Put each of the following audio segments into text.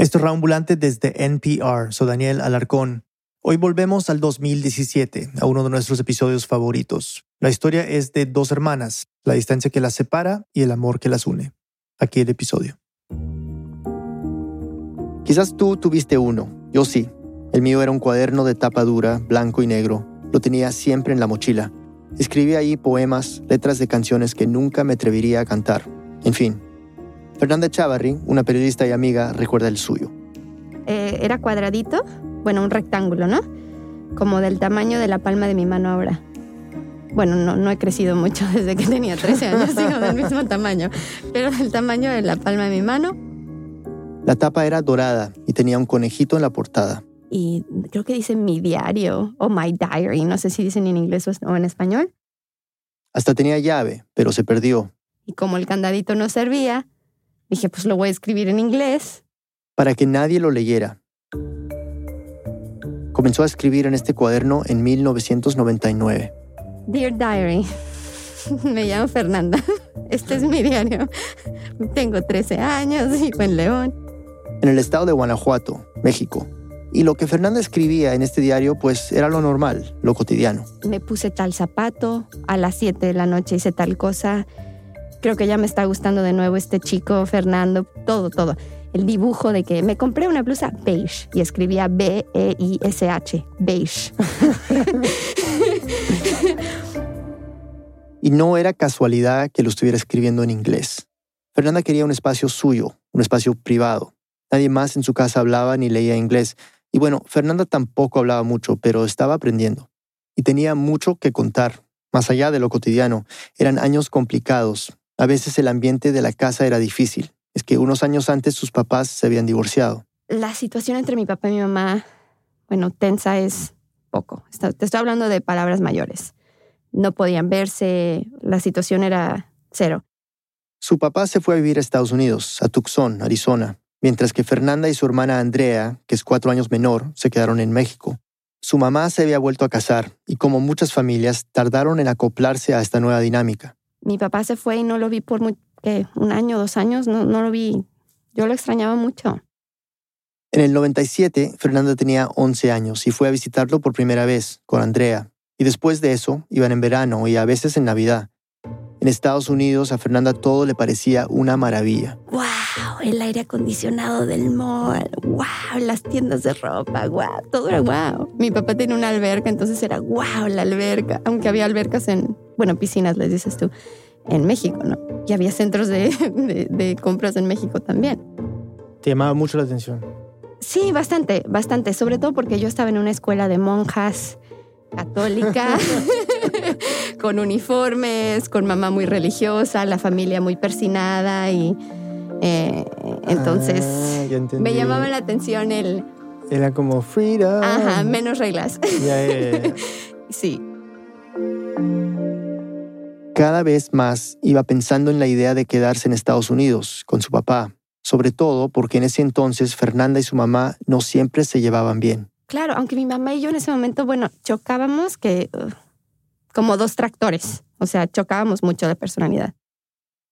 Esto es Raambulante desde NPR. Soy Daniel Alarcón. Hoy volvemos al 2017, a uno de nuestros episodios favoritos. La historia es de dos hermanas, la distancia que las separa y el amor que las une. Aquí el episodio. Quizás tú tuviste uno, yo sí. El mío era un cuaderno de tapa dura, blanco y negro. Lo tenía siempre en la mochila. Escribía ahí poemas, letras de canciones que nunca me atrevería a cantar. En fin, Fernanda Chavarri, una periodista y amiga, recuerda el suyo. Eh, era cuadradito, bueno, un rectángulo, ¿no? Como del tamaño de la palma de mi mano ahora. Bueno, no, no he crecido mucho desde que tenía 13 años, sigo del mismo tamaño, pero del tamaño de la palma de mi mano. La tapa era dorada y tenía un conejito en la portada. Y creo que dice mi diario o my diary, no sé si dicen en inglés o en español. Hasta tenía llave, pero se perdió. Y como el candadito no servía, Dije, pues lo voy a escribir en inglés. Para que nadie lo leyera. Comenzó a escribir en este cuaderno en 1999. Dear Diary, me llamo Fernanda. Este es mi diario. Tengo 13 años, vivo en León. En el estado de Guanajuato, México. Y lo que Fernanda escribía en este diario, pues era lo normal, lo cotidiano. Me puse tal zapato, a las 7 de la noche hice tal cosa, creo que ya me está gustando de nuevo este chico, Fernando, todo, todo. El dibujo de que me compré una blusa beige y escribía B-E-I-S-H, beige. y no era casualidad que lo estuviera escribiendo en inglés. Fernanda quería un espacio suyo, un espacio privado. Nadie más en su casa hablaba ni leía inglés. Y bueno, Fernanda tampoco hablaba mucho, pero estaba aprendiendo. Y tenía mucho que contar, más allá de lo cotidiano. Eran años complicados, a veces el ambiente de la casa era difícil. Es que unos años antes sus papás se habían divorciado. La situación entre mi papá y mi mamá, bueno, tensa es poco. Te estoy hablando de palabras mayores. No podían verse, la situación era cero. Su papá se fue a vivir a Estados Unidos, a Tucson, Arizona, mientras que Fernanda y su hermana Andrea, que es cuatro años menor, se quedaron en México. Su mamá se había vuelto a casar y como muchas familias tardaron en acoplarse a esta nueva dinámica mi papá se fue y no lo vi por un año, dos años, no, no lo vi. Yo lo extrañaba mucho. En el 97, Fernanda tenía 11 años y fue a visitarlo por primera vez con Andrea. Y después de eso, iban en verano y a veces en Navidad. En Estados Unidos a Fernanda todo le parecía una maravilla. ¡Wow! El aire acondicionado del mall. ¡Wow! Las tiendas de ropa. ¡Wow! Todo era wow. Mi papá tenía una alberca, entonces era ¡wow! La alberca. Aunque había albercas en, bueno, piscinas, les dices tú, en México, ¿no? Y había centros de, de compras en México también. ¿Te llamaba mucho la atención? Sí, bastante, bastante. Sobre todo porque yo estaba en una escuela de monjas católica, con uniformes, con mamá muy religiosa, la familia muy persinada y eh, entonces ah, me llamaba la atención el... Era como freedom. Ajá, menos reglas. sí. Cada vez más iba pensando en la idea de quedarse en Estados Unidos con su papá, sobre todo porque en ese entonces Fernanda y su mamá no siempre se llevaban bien. Claro, aunque mi mamá y yo en ese momento, bueno, chocábamos que uh, como dos tractores, o sea, chocábamos mucho de personalidad.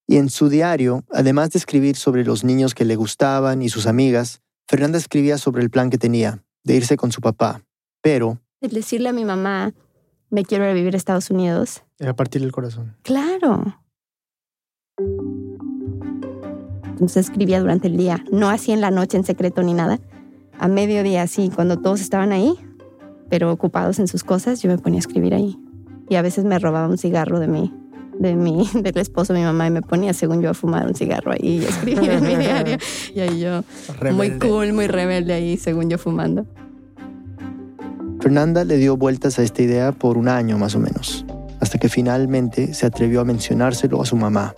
Y en su diario, además de escribir sobre los niños que le gustaban y sus amigas, Fernanda escribía sobre el plan que tenía, de irse con su papá. Pero... El decirle a mi mamá, me quiero ir a vivir a Estados Unidos. Era partir el corazón. Claro. Entonces escribía durante el día, no así en la noche en secreto ni nada a mediodía, sí, cuando todos estaban ahí, pero ocupados en sus cosas, yo me ponía a escribir ahí. Y a veces me robaba un cigarro de mí, de mi, del esposo de mi mamá y me ponía, según yo, a fumar un cigarro ahí y escribía en mi diario. Y ahí yo, muy cool, muy rebelde ahí, según yo, fumando. Fernanda le dio vueltas a esta idea por un año más o menos, hasta que finalmente se atrevió a mencionárselo a su mamá.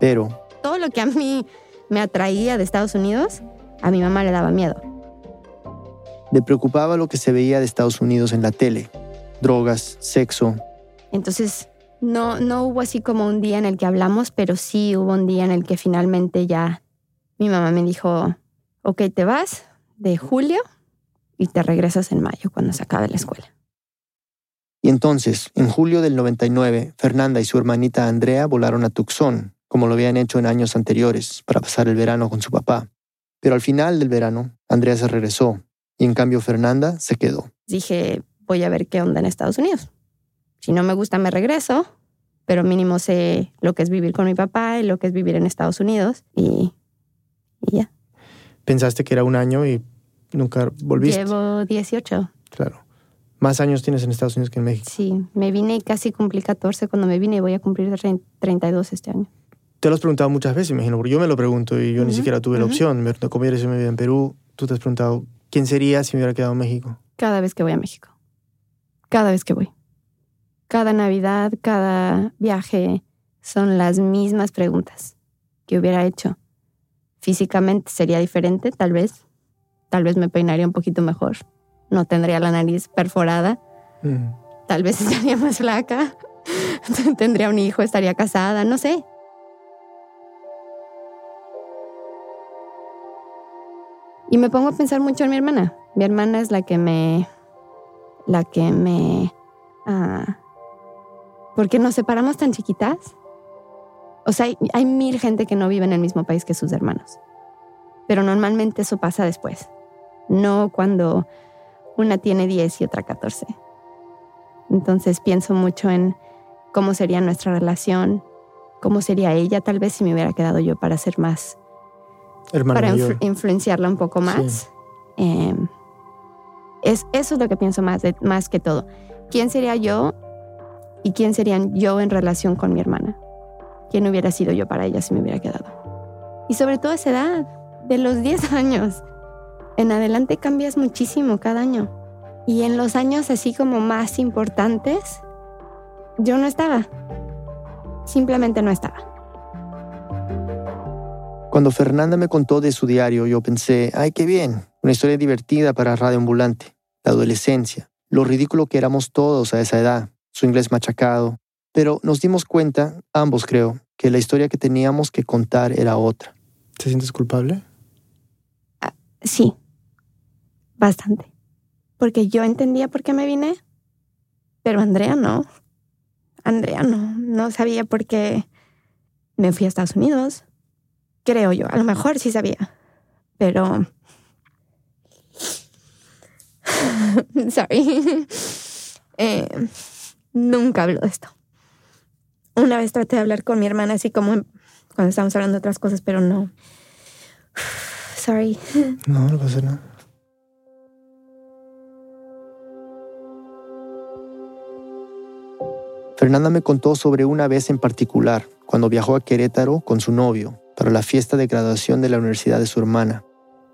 Pero... Todo lo que a mí me atraía de Estados Unidos, a mi mamá le daba miedo. Le preocupaba lo que se veía de Estados Unidos en la tele, drogas, sexo. Entonces, no, no hubo así como un día en el que hablamos, pero sí hubo un día en el que finalmente ya mi mamá me dijo, ok, te vas de julio y te regresas en mayo cuando se acabe la escuela. Y entonces, en julio del 99, Fernanda y su hermanita Andrea volaron a Tucson, como lo habían hecho en años anteriores, para pasar el verano con su papá. Pero al final del verano, Andrea se regresó y en cambio Fernanda se quedó. Dije, voy a ver qué onda en Estados Unidos. Si no me gusta, me regreso, pero mínimo sé lo que es vivir con mi papá y lo que es vivir en Estados Unidos y, y ya. Pensaste que era un año y nunca volviste. Llevo 18. Claro. Más años tienes en Estados Unidos que en México. Sí, me vine y casi cumplí 14 cuando me vine y voy a cumplir 32 este año. Te lo has preguntado muchas veces, imagino, porque yo me lo pregunto y yo ni siquiera tuve la opción. Me pregunto, ¿cómo eres si me vivo en Perú? Tú te has preguntado, ¿quién sería si me hubiera quedado en México? Cada vez que voy a México. Cada vez que voy. Cada Navidad, cada viaje son las mismas preguntas que hubiera hecho. Físicamente sería diferente, tal vez. Tal vez me peinaría un poquito mejor. No tendría la nariz perforada. Mm. Tal vez estaría más flaca. Tendría un hijo, estaría casada, no sé. Y me pongo a pensar mucho en mi hermana. Mi hermana es la que me. La que me. ah, ¿Por qué nos separamos tan chiquitas? O sea, hay, hay mil gente que no vive en el mismo país que sus hermanos. Pero normalmente eso pasa después. No cuando una tiene 10 y otra 14. Entonces pienso mucho en cómo sería nuestra relación, cómo sería ella tal vez si me hubiera quedado yo para ser más, Hermano para influ- influenciarla un poco más. Eh, es, eso es lo que pienso más, de- más que todo. ¿Quién sería yo y quién serían yo en relación con mi hermana? ¿Quién hubiera sido yo para ella si me hubiera quedado? Y sobre todo a esa edad, de los 10 años. En adelante cambias muchísimo cada año. Y en los años así como más importantes, yo no estaba. Simplemente no estaba. Cuando Fernanda me contó de su diario, yo pensé, ay, qué bien, una historia divertida para Radio Ambulante, la adolescencia, lo ridículo que éramos todos a esa edad, su inglés machacado. Pero nos dimos cuenta, ambos creo, que la historia que teníamos que contar era otra. ¿Te sientes culpable? Sí, bastante. Porque yo entendía por qué me vine, pero Andrea no. Andrea no, no sabía por qué me fui a Estados Unidos. Creo yo, a lo mejor sí sabía, pero... Sorry. Eh, nunca hablo de esto. Una vez traté de hablar con mi hermana así como cuando estábamos hablando de otras cosas, pero no. Sorry. No, no pasa nada. Fernanda me contó sobre una vez en particular, cuando viajó a Querétaro con su novio para la fiesta de graduación de la universidad de su hermana.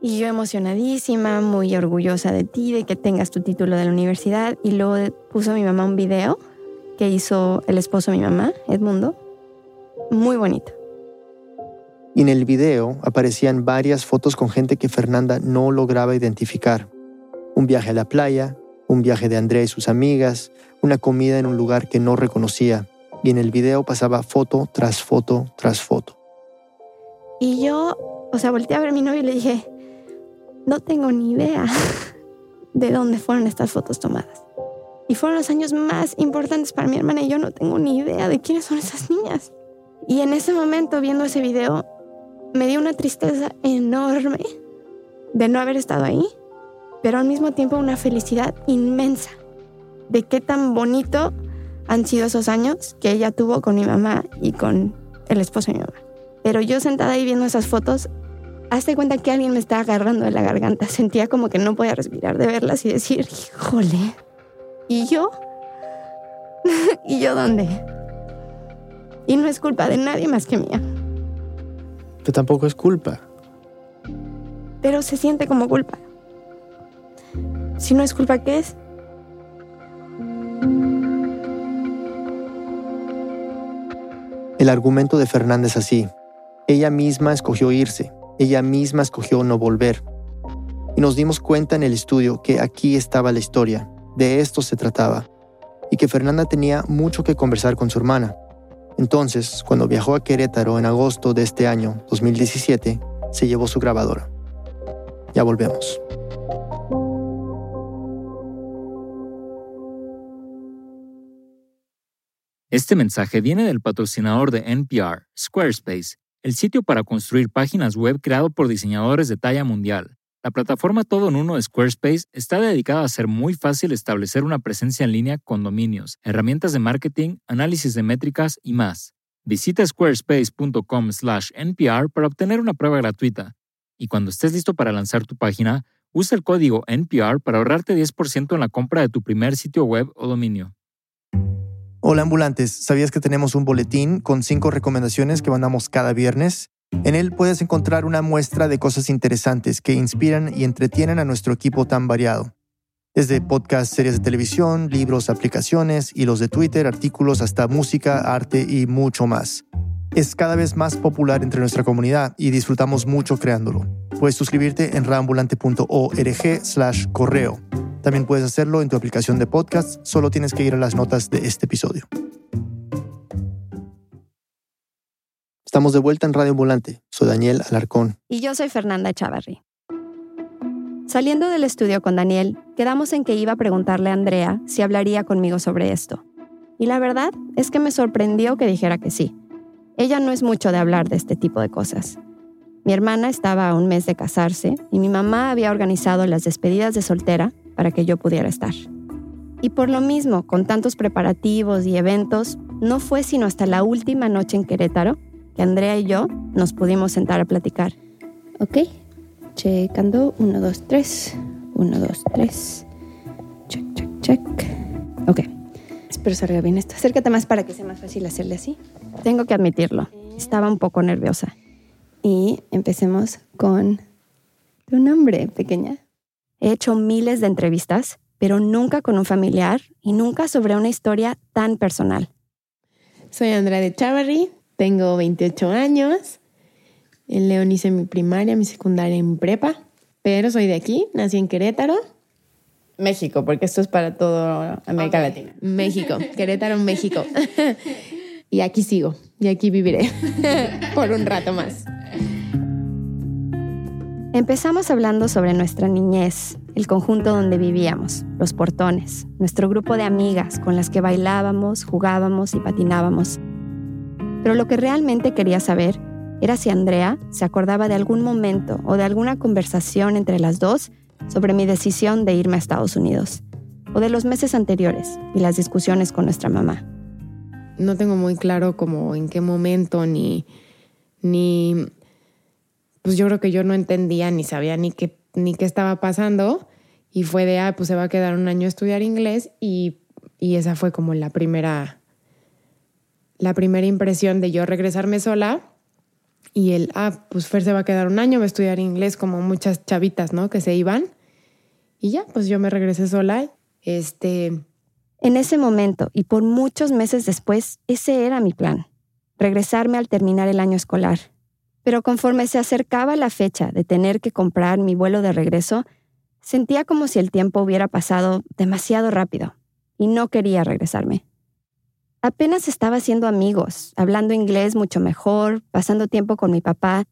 Y yo emocionadísima, muy orgullosa de ti, de que tengas tu título de la universidad. Y luego puso mi mamá un video que hizo el esposo de mi mamá, Edmundo. Muy bonito. Y en el video aparecían varias fotos con gente que Fernanda no lograba identificar. Un viaje a la playa, un viaje de Andrea y sus amigas, una comida en un lugar que no reconocía. Y en el video pasaba foto tras foto tras foto. Y yo, o sea, volteé a ver a mi novio y le dije, no tengo ni idea de dónde fueron estas fotos tomadas. Y fueron los años más importantes para mi hermana y yo no tengo ni idea de quiénes son esas niñas. Y en ese momento, viendo ese video, me dio una tristeza enorme de no haber estado ahí, pero al mismo tiempo una felicidad inmensa de qué tan bonito han sido esos años que ella tuvo con mi mamá y con el esposo de mi mamá. Pero yo sentada ahí viendo esas fotos, hazte cuenta que alguien me estaba agarrando de la garganta. Sentía como que no podía respirar de verlas y decir, híjole. ¿Y yo? ¿Y yo dónde? Y no es culpa de nadie más que mía. Pero tampoco es culpa. Pero se siente como culpa. Si no es culpa, ¿qué es? El argumento de Fernanda es así. Ella misma escogió irse, ella misma escogió no volver. Y nos dimos cuenta en el estudio que aquí estaba la historia, de esto se trataba, y que Fernanda tenía mucho que conversar con su hermana. Entonces, cuando viajó a Querétaro en agosto de este año, 2017, se llevó su grabadora. Ya volvemos. Este mensaje viene del patrocinador de NPR, Squarespace, el sitio para construir páginas web creado por diseñadores de talla mundial. La plataforma todo en uno de Squarespace está dedicada a hacer muy fácil establecer una presencia en línea con dominios, herramientas de marketing, análisis de métricas y más. Visita squarespace.com/npr para obtener una prueba gratuita. Y cuando estés listo para lanzar tu página, usa el código NPR para ahorrarte 10% en la compra de tu primer sitio web o dominio. Hola ambulantes, ¿sabías que tenemos un boletín con cinco recomendaciones que mandamos cada viernes? En él puedes encontrar una muestra de cosas interesantes que inspiran y entretienen a nuestro equipo tan variado. Desde podcasts, series de televisión, libros, aplicaciones, hilos de Twitter, artículos, hasta música, arte y mucho más. Es cada vez más popular entre nuestra comunidad y disfrutamos mucho creándolo. Puedes suscribirte en raambulante.org slash correo. También puedes hacerlo en tu aplicación de podcast, solo tienes que ir a las notas de este episodio. Estamos de vuelta en Radio Ambulante. Soy Daniel Alarcón. Y yo soy Fernanda Chavarri. Saliendo del estudio con Daniel, quedamos en que iba a preguntarle a Andrea si hablaría conmigo sobre esto. Y la verdad es que me sorprendió que dijera que sí. Ella no es mucho de hablar de este tipo de cosas. Mi hermana estaba a un mes de casarse y mi mamá había organizado las despedidas de soltera para que yo pudiera estar. Y por lo mismo, con tantos preparativos y eventos, no fue sino hasta la última noche en Querétaro que Andrea y yo nos pudimos sentar a platicar. Ok, checando. 1, 2, 3. 1, 2, 3. Check, check, check. Ok. Espero salga bien esto. Acércate más para que sea más fácil hacerle así. Tengo que admitirlo. Estaba un poco nerviosa. Y empecemos con tu nombre, pequeña. He hecho miles de entrevistas, pero nunca con un familiar y nunca sobre una historia tan personal. Soy Andrea de Chavarri, tengo 28 años. En León hice mi primaria, mi secundaria en prepa, pero soy de aquí, nací en Querétaro. México, porque esto es para todo América Latina. México, Querétaro, México. y aquí sigo, y aquí viviré por un rato más. Empezamos hablando sobre nuestra niñez, el conjunto donde vivíamos, los portones, nuestro grupo de amigas con las que bailábamos, jugábamos y patinábamos. Pero lo que realmente quería saber era si Andrea se acordaba de algún momento o de alguna conversación entre las dos sobre mi decisión de irme a Estados Unidos, o de los meses anteriores y las discusiones con nuestra mamá. No tengo muy claro como en qué momento ni ni pues yo creo que yo no entendía ni sabía ni qué ni qué estaba pasando y fue de ah pues se va a quedar un año a estudiar inglés y y esa fue como la primera la primera impresión de yo regresarme sola y el, ah, pues Fer se va a quedar un año, va a estudiar inglés como muchas chavitas, ¿no? Que se iban. Y ya, pues yo me regresé sola. Este... En ese momento y por muchos meses después, ese era mi plan, regresarme al terminar el año escolar. Pero conforme se acercaba la fecha de tener que comprar mi vuelo de regreso, sentía como si el tiempo hubiera pasado demasiado rápido y no quería regresarme. Apenas estaba haciendo amigos, hablando inglés mucho mejor, pasando tiempo con mi papá.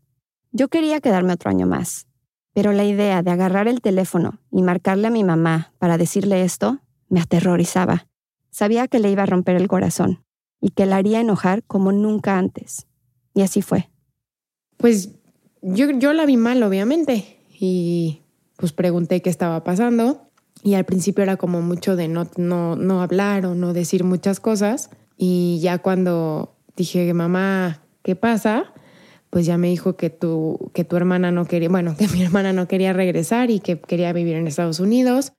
Yo quería quedarme otro año más. Pero la idea de agarrar el teléfono y marcarle a mi mamá para decirle esto me aterrorizaba. Sabía que le iba a romper el corazón y que la haría enojar como nunca antes. Y así fue. Pues yo, la vi mal, obviamente, y pues pregunté qué estaba pasando. Y al principio era como mucho de no, no, no hablar o no decir muchas cosas. Y ya cuando dije, mamá, ¿qué pasa? Pues ya me dijo que tu, que tu hermana no quería, bueno, que mi hermana no quería regresar y que quería vivir en Estados Unidos.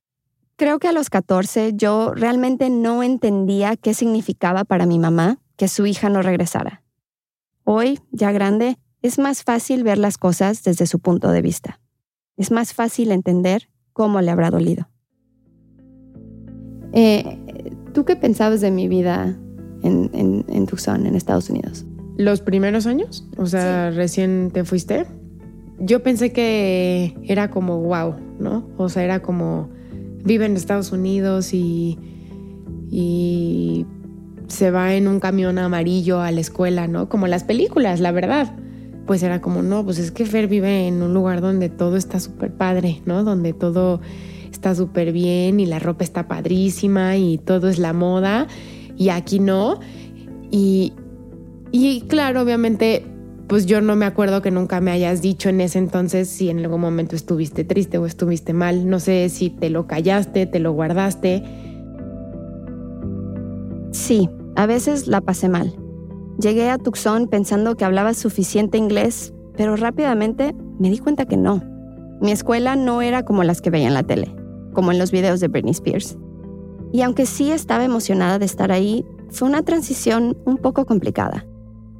Creo que a los 14 yo realmente no entendía qué significaba para mi mamá que su hija no regresara. Hoy, ya grande, es más fácil ver las cosas desde su punto de vista. Es más fácil entender cómo le habrá dolido. Eh, ¿Tú qué pensabas de mi vida en, en, Tucson, en Estados Unidos? ¿Los primeros años? O sea, recién te fuiste. Yo pensé que era como wow, ¿no? O sea, era como vive en Estados Unidos y, y se va en un camión amarillo a la escuela, ¿no? Como las películas, la verdad. Pues era como, no, pues es que Fer vive en un lugar donde todo está súper padre, ¿no? Donde todo está súper bien y la ropa está padrísima y todo es la moda y aquí no. Y, y claro, obviamente, pues yo no me acuerdo que nunca me hayas dicho en ese entonces si en algún momento estuviste triste o estuviste mal. No sé si te lo callaste, te lo guardaste. Sí, a veces la pasé mal. Llegué a Tucson pensando que hablaba suficiente inglés, pero rápidamente me di cuenta que no. Mi escuela no era como las que veía en la tele, como en los videos de Britney Spears. Y aunque sí estaba emocionada de estar ahí, fue una transición un poco complicada.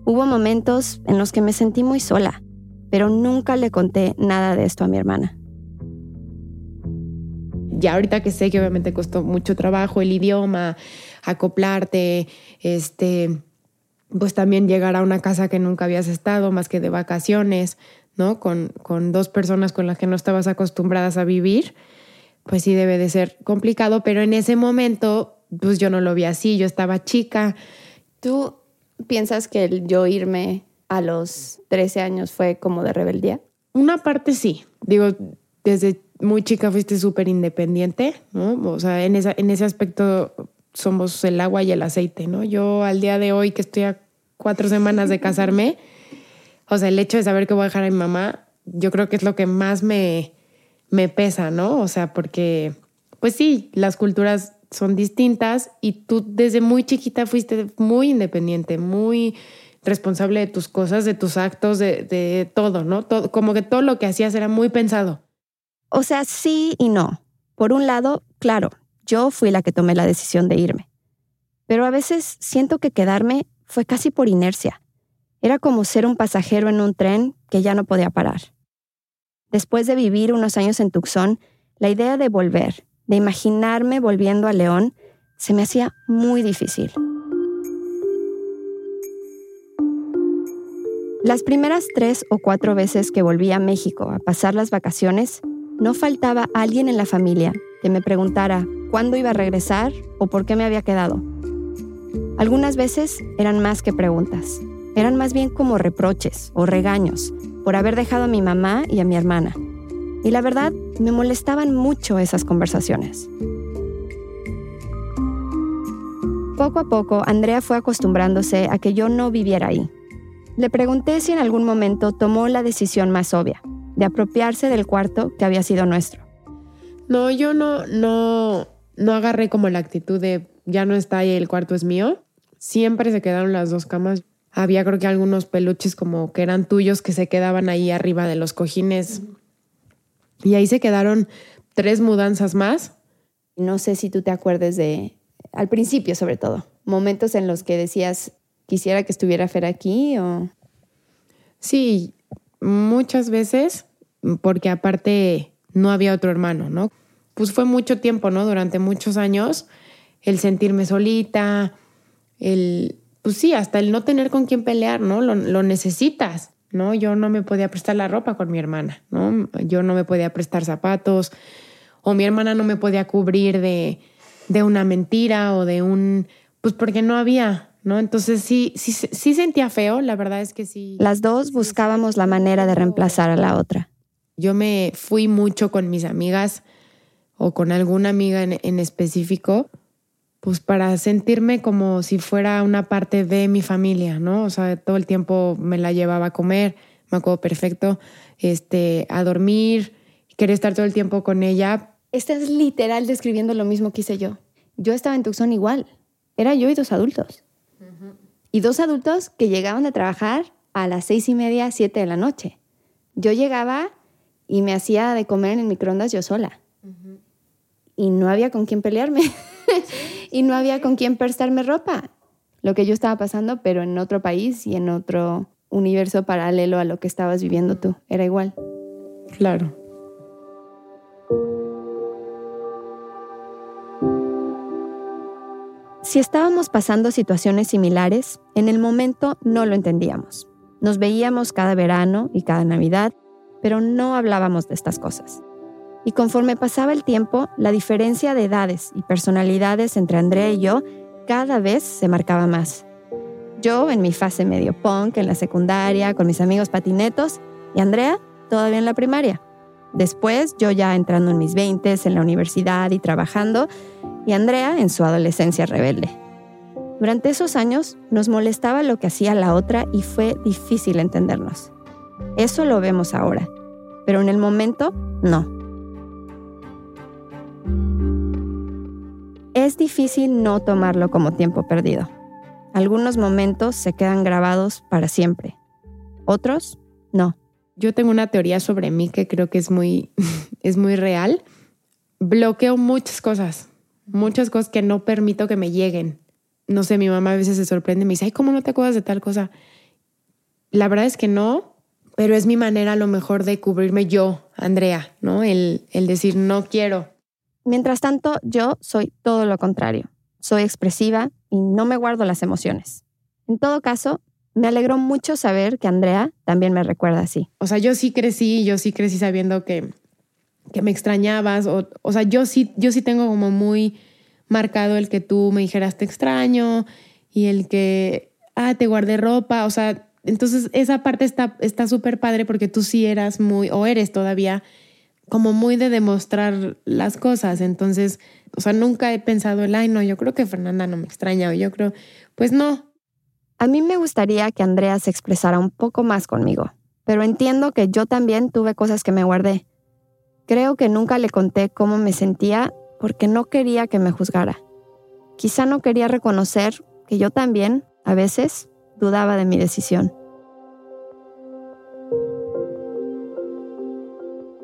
Hubo momentos en los que me sentí muy sola, pero nunca le conté nada de esto a mi hermana. Ya ahorita que sé que obviamente costó mucho trabajo el idioma, acoplarte, este, pues también llegar a una casa que nunca habías estado más que de vacaciones, ¿no? Con, con dos personas con las que no estabas acostumbradas a vivir, pues sí debe de ser complicado, pero en ese momento, pues yo no lo vi así, yo estaba chica. ¿Tú piensas que el yo irme a los 13 años fue como de rebeldía? Una parte sí, digo, desde muy chica fuiste súper independiente, ¿no? O sea, en, esa, en ese aspecto somos el agua y el aceite, ¿no? Yo al día de hoy que estoy a cuatro semanas de casarme, o sea, el hecho de saber que voy a dejar a mi mamá, yo creo que es lo que más me, me pesa, ¿no? O sea, porque, pues sí, las culturas son distintas y tú desde muy chiquita fuiste muy independiente, muy responsable de tus cosas, de tus actos, de, de todo, ¿no? Todo, como que todo lo que hacías era muy pensado. O sea, sí y no. Por un lado, claro, yo fui la que tomé la decisión de irme. Pero a veces siento que quedarme fue casi por inercia. Era como ser un pasajero en un tren que ya no podía parar. Después de vivir unos años en Tucson, la idea de volver, imaginarme volviendo a León, se me hacía muy difícil. Las primeras tres o cuatro veces que volví a México a pasar las vacaciones, no faltaba alguien en la familia que me preguntara cuándo iba a regresar o por qué me había quedado. Algunas veces eran más que preguntas, eran más bien como reproches o regaños por haber dejado a mi mamá y a mi hermana. Y la verdad, me molestaban mucho esas conversaciones. Poco a poco, Andrea fue acostumbrándose a que yo no viviera ahí. Le pregunté si en algún momento tomó la decisión más obvia, de apropiarse del cuarto que había sido nuestro. No, yo no, no, no agarré como la actitud de ya no está ahí, el cuarto es mío. Siempre se quedaron las dos camas. Había creo que algunos peluches como que eran tuyos que se quedaban ahí arriba de los cojines. Y ahí se quedaron tres mudanzas más. No sé si tú te acuerdes de, al principio sobre todo, momentos en los que decías, quisiera que estuviera Fer aquí o... Sí, muchas veces, porque aparte no había otro hermano, ¿no? pues fue mucho tiempo, ¿no? Durante muchos años, el sentirme solita, el, pues sí, hasta el no tener con quién pelear, ¿no? Lo, necesitas, ¿no? Yo no me podía prestar la ropa con mi hermana, ¿no? Yo no me podía prestar zapatos, o mi hermana no me podía cubrir de, de una mentira o de un, pues porque no había, ¿no? Entonces sí, sí, sí sentía feo, la verdad es que sí. Las dos buscábamos la manera de reemplazar a la otra. Yo me fui mucho con mis amigas o con alguna amiga en, específico, pues para sentirme como si fuera una parte de mi familia, ¿no? O sea, todo el tiempo me la llevaba a comer, me acuerdo perfecto, este, a dormir, quería estar todo el tiempo con ella. Estás literal describiendo lo mismo que hice yo. Yo estaba en Tucson igual. Era yo y dos adultos. Y dos adultos que llegaban a trabajar a las seis y media, siete de la noche. Yo llegaba y me hacía de comer en el microondas yo sola y no había con quién pelearme y no había con quién prestarme ropa. Lo que yo estaba pasando, pero en otro país y en otro universo paralelo a lo que estabas viviendo tú. Era igual. Claro. Si estábamos pasando situaciones similares, en el momento no lo entendíamos. Nos veíamos cada verano y cada Navidad, pero no hablábamos de estas cosas. Y conforme pasaba el tiempo, la diferencia de edades y personalidades entre Andrea y yo cada vez se marcaba más. Yo en mi fase medio punk, en la secundaria, con mis amigos patinetos, y Andrea todavía en la primaria. Después, yo ya entrando en mis 20 en la universidad y trabajando, y Andrea en su adolescencia rebelde. Durante esos años nos molestaba lo que hacía la otra y fue difícil entendernos. Eso lo vemos ahora, pero en el momento no. Es difícil no tomarlo como tiempo perdido. Algunos momentos se quedan grabados para siempre, otros no. Yo tengo una teoría sobre mí que creo que es muy, es muy real. Bloqueo muchas cosas, muchas cosas que no permito que me lleguen. No sé, mi mamá a veces se sorprende me dice, ay, ¿cómo no te acuerdas de tal cosa? La verdad es que no, pero es mi manera a lo mejor de cubrirme yo, Andrea, ¿no? El, el decir, no quiero. Mientras tanto, yo soy todo lo contrario. Soy expresiva y no me guardo las emociones. En todo caso, me alegró mucho saber que Andrea también me recuerda así. O sea, yo sí crecí, yo sí crecí sabiendo que, que me extrañabas. O, o sea, yo sí, yo sí tengo como muy marcado el que tú me dijeras te extraño y el que, ah, te guardé ropa. O sea, entonces esa parte está súper padre porque tú sí eras muy, o eres todavía, como muy de demostrar las cosas. Entonces, o sea, nunca he pensado ay, no, yo creo que Fernanda no me extraña o yo creo, pues no, a mí me gustaría que Andrea se expresara un poco más conmigo, pero entiendo que yo también tuve cosas que me guardé. Creo que nunca le conté cómo me sentía porque no quería que me juzgara. Quizá no quería reconocer que yo también, a veces, dudaba de mi decisión.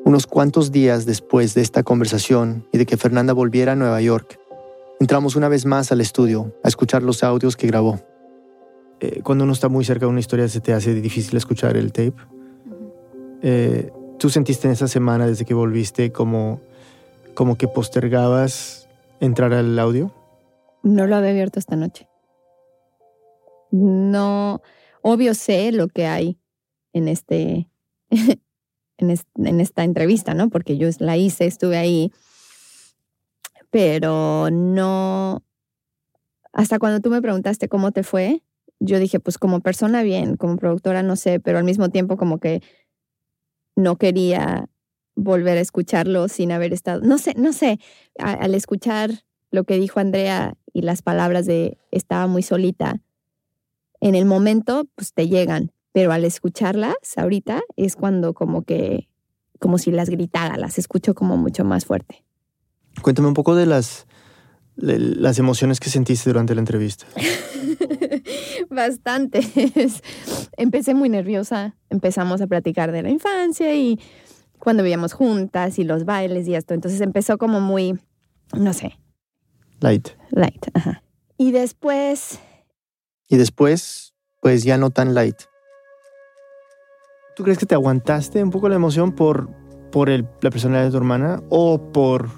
Unos cuantos días después de esta conversación y de que Fernanda volviera a Nueva York, entramos una vez más al estudio a escuchar los audios que grabó. Eh, cuando uno está muy cerca de una historia se te hace difícil escuchar el tape. Eh, ¿Tú sentiste en esa semana desde que volviste como, como que postergabas entrar al audio? No lo había abierto esta noche. No, obvio sé lo que hay en este, en, esta entrevista, ¿no? Porque yo la hice, estuve ahí, pero no, hasta cuando tú me preguntaste cómo te fue, yo dije, pues como persona bien, como productora no sé, pero al mismo tiempo como que no quería volver a escucharlo sin haber estado, no sé, no sé, al escuchar lo que dijo Andrea y las palabras de estaba muy solita, en el momento pues te llegan, pero al escucharlas ahorita es cuando como que, como si las gritara, las escucho como mucho más fuerte. Cuéntame un poco de las, las emociones que sentiste durante la entrevista. Bastante. Empecé muy nerviosa. Empezamos a platicar de la infancia y cuando vivíamos juntas y los bailes y esto. Entonces empezó como muy, no sé. Light. Light, ajá. Y después... Y después, pues ya no tan light. ¿Tú crees que te aguantaste un poco la emoción por, por el, la personalidad de tu hermana o por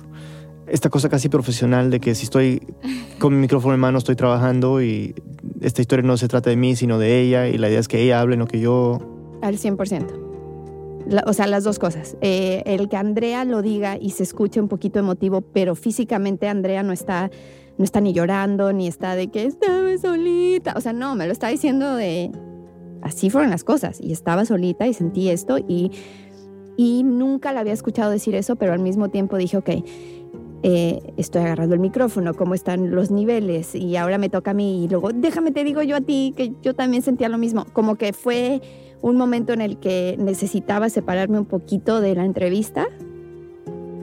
esta cosa casi profesional de que si estoy con mi micrófono en mano estoy trabajando y esta historia no se trata de mí, sino de ella y la idea es que ella hable, no que yo... Al 100%. o sea, las dos cosas. Eh, el que Andrea lo diga y se escuche un poquito emotivo, pero físicamente Andrea no está, no está ni llorando, ni está de que estaba solita. O sea, no, me lo está diciendo de... Así fueron las cosas. Y estaba solita y sentí esto y, y nunca la había escuchado decir eso, pero al mismo tiempo dije, ok, eh, estoy agarrando el micrófono, cómo están los niveles y ahora me toca a mí y luego déjame te digo yo a ti que yo también sentía lo mismo, como que fue un momento en el que necesitaba separarme un poquito de la entrevista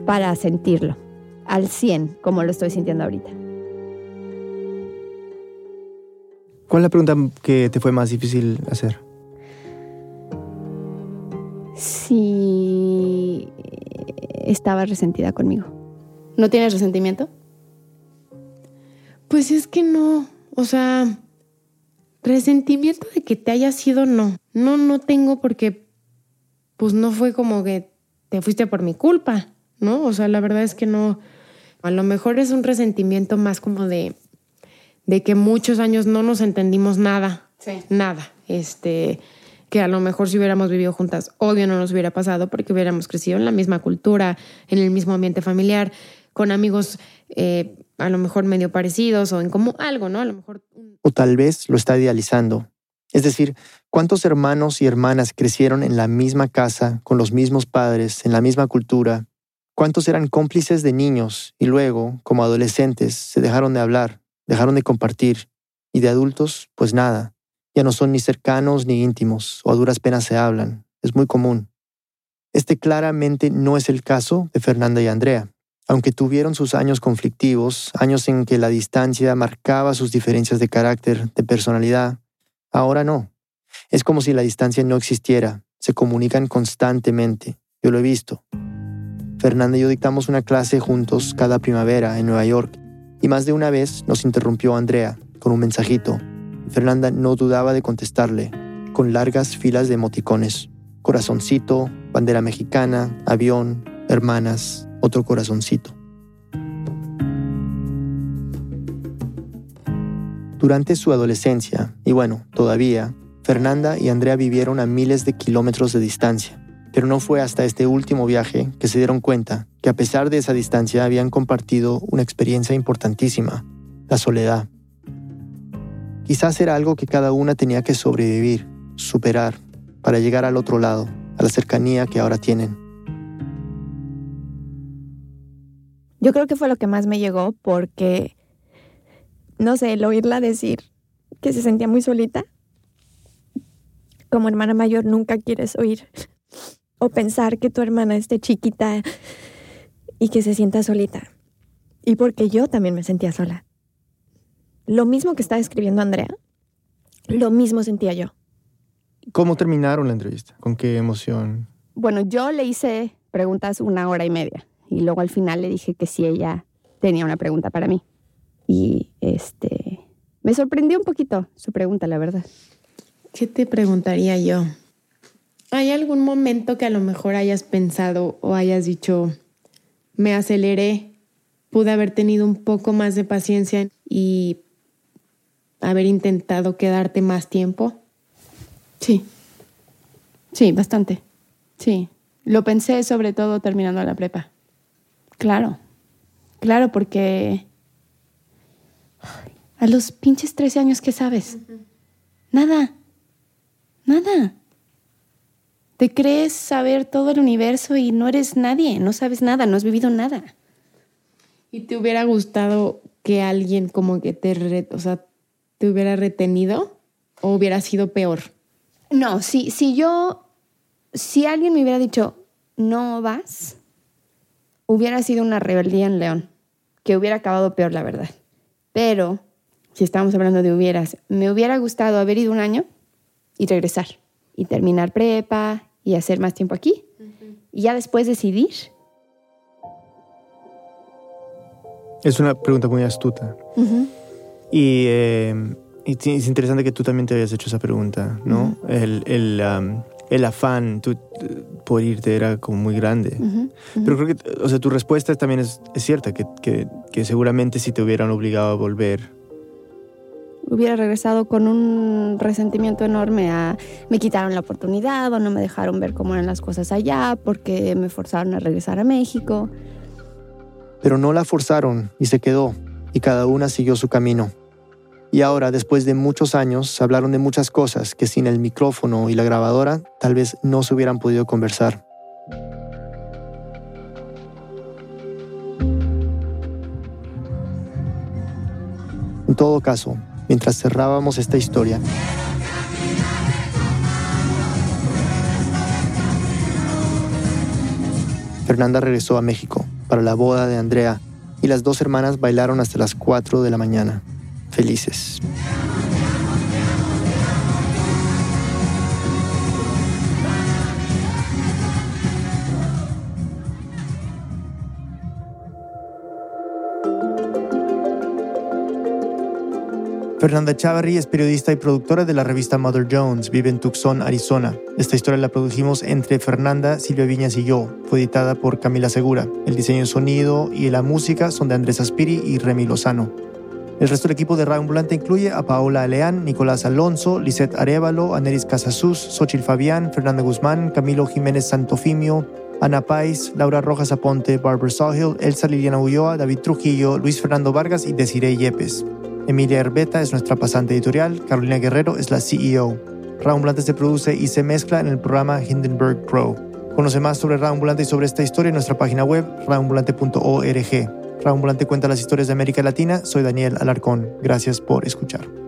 para sentirlo al 100 como lo estoy sintiendo ahorita. ¿Cuál es la pregunta que te fue más difícil hacer? Si estaba resentida conmigo. ¿No tienes resentimiento? Pues es que no. O sea, resentimiento de que te haya sido no. No, no tengo porque pues no fue como que te fuiste por mi culpa, ¿no? O sea, la verdad es que no. A lo mejor es un resentimiento más como de, de que muchos años no nos entendimos nada. Sí. Nada. Este, que a lo mejor si hubiéramos vivido juntas, obvio no nos hubiera pasado porque hubiéramos crecido en la misma cultura, en el mismo ambiente familiar con amigos eh, a lo mejor medio parecidos o en como algo, ¿no? A lo mejor. O tal vez lo está idealizando. Es decir, ¿cuántos hermanos y hermanas crecieron en la misma casa, con los mismos padres, en la misma cultura? ¿Cuántos eran cómplices de niños y luego, como adolescentes, se dejaron de hablar, dejaron de compartir Y de adultos, pues nada. Ya no son ni cercanos ni íntimos, o a duras penas se hablan. Es muy común. Este claramente no es el caso de Fernanda y Andrea. Aunque tuvieron sus años conflictivos, años en que la distancia marcaba sus diferencias de carácter, de personalidad, ahora no. Es como si la distancia no existiera. Se comunican constantemente. Yo lo he visto. Fernanda y yo dictamos una clase juntos cada primavera en Nueva York y más de una vez nos interrumpió Andrea con un mensajito. Fernanda no dudaba de contestarle, con largas filas de emoticones. Corazoncito, bandera mexicana, avión, hermanas, otro corazoncito. Durante su adolescencia, y bueno, todavía, Fernanda y Andrea vivieron a miles de kilómetros de distancia. Pero no fue hasta este último viaje que se dieron cuenta que a pesar de esa distancia habían compartido una experiencia importantísima, la soledad. Quizás era algo que cada una tenía que sobrevivir, superar, para llegar al otro lado, a la cercanía que ahora tienen. Yo creo que fue lo que más me llegó porque, no sé, el oírla decir que se sentía muy solita. Como hermana mayor nunca quieres oír o pensar que tu hermana esté chiquita y que se sienta solita. Y porque yo también me sentía sola. Lo mismo que está escribiendo Andrea, lo mismo sentía yo. ¿Cómo terminaron la entrevista? ¿Con qué emoción? Bueno, yo le hice preguntas una hora y media y luego al final le dije que si ella tenía una pregunta para mí. Y este me sorprendió un poquito su pregunta, la verdad. ¿Qué te preguntaría yo? ¿Hay algún momento que a lo mejor hayas pensado o hayas dicho, me aceleré, pude haber tenido un poco más de paciencia y haber intentado quedarte más tiempo? Sí, sí, bastante. Sí, lo pensé sobre todo terminando la prepa. Claro, claro, porque a los pinches 13 años, ¿qué sabes? Nada, nada. Te crees saber todo el universo y no eres nadie, no sabes nada, no has vivido nada. ¿Y te hubiera gustado que alguien como que te, o sea, te hubiera retenido o hubiera sido peor? No, si, si yo, si alguien me hubiera dicho, no vas, hubiera sido una rebeldía en León, que hubiera acabado peor, la verdad. Pero, si estamos hablando de hubieras, me hubiera gustado haber ido un año y regresar y terminar prepa y hacer más tiempo aquí. Y ya después decidir. Es una pregunta muy astuta. y, eh, es interesante que tú también te hayas hecho esa pregunta, ¿no? El, el, el, afán por irte era como muy grande. Pero creo que, o sea, tu respuesta también es, es cierta, que, que, que seguramente si te hubieran obligado a volver, hubiera regresado con un resentimiento enorme a me quitaron la oportunidad o no me dejaron ver cómo eran las cosas allá porque me forzaron a regresar a México. Pero no la forzaron y se quedó y cada una siguió su camino. Y ahora, después de muchos años, hablaron de muchas cosas que sin el micrófono y la grabadora tal vez no se hubieran podido conversar. En todo caso, mientras cerrábamos esta historia. Fernanda regresó a México para la boda de Andrea y las dos hermanas bailaron hasta las 4 de la mañana, felices. Fernanda Chavarri es periodista y productora de la revista Mother Jones. Vive en Tucson, Arizona. Esta historia la produjimos entre Fernanda, Silvia Viñas y yo. Fue editada por Camila Segura. El diseño de sonido y la música son de Andrés Aspiri y Remy Lozano. El resto del equipo de Radio Ambulante incluye a Paola Aleán, Nicolás Alonso, Lisette Arevalo, Aneris Casasus, Xochil Fabián, Fernanda Guzmán, Camilo Jiménez Santofimio, Ana Pais, Laura Rojas Aponte, Barbara Sawhill, Elsa Liliana Ulloa, David Trujillo, Luis Fernando Vargas y Desiree Yepes. Emilia Herbeta es nuestra pasante editorial, Carolina Guerrero es la CEO. Raambulante se produce y se mezcla en el programa Hindenburg Pro. Conoce más sobre Raambulante y sobre esta historia en nuestra página web, raambulante.org. Raambulante cuenta las historias de América Latina. Soy Daniel Alarcón. Gracias por escuchar.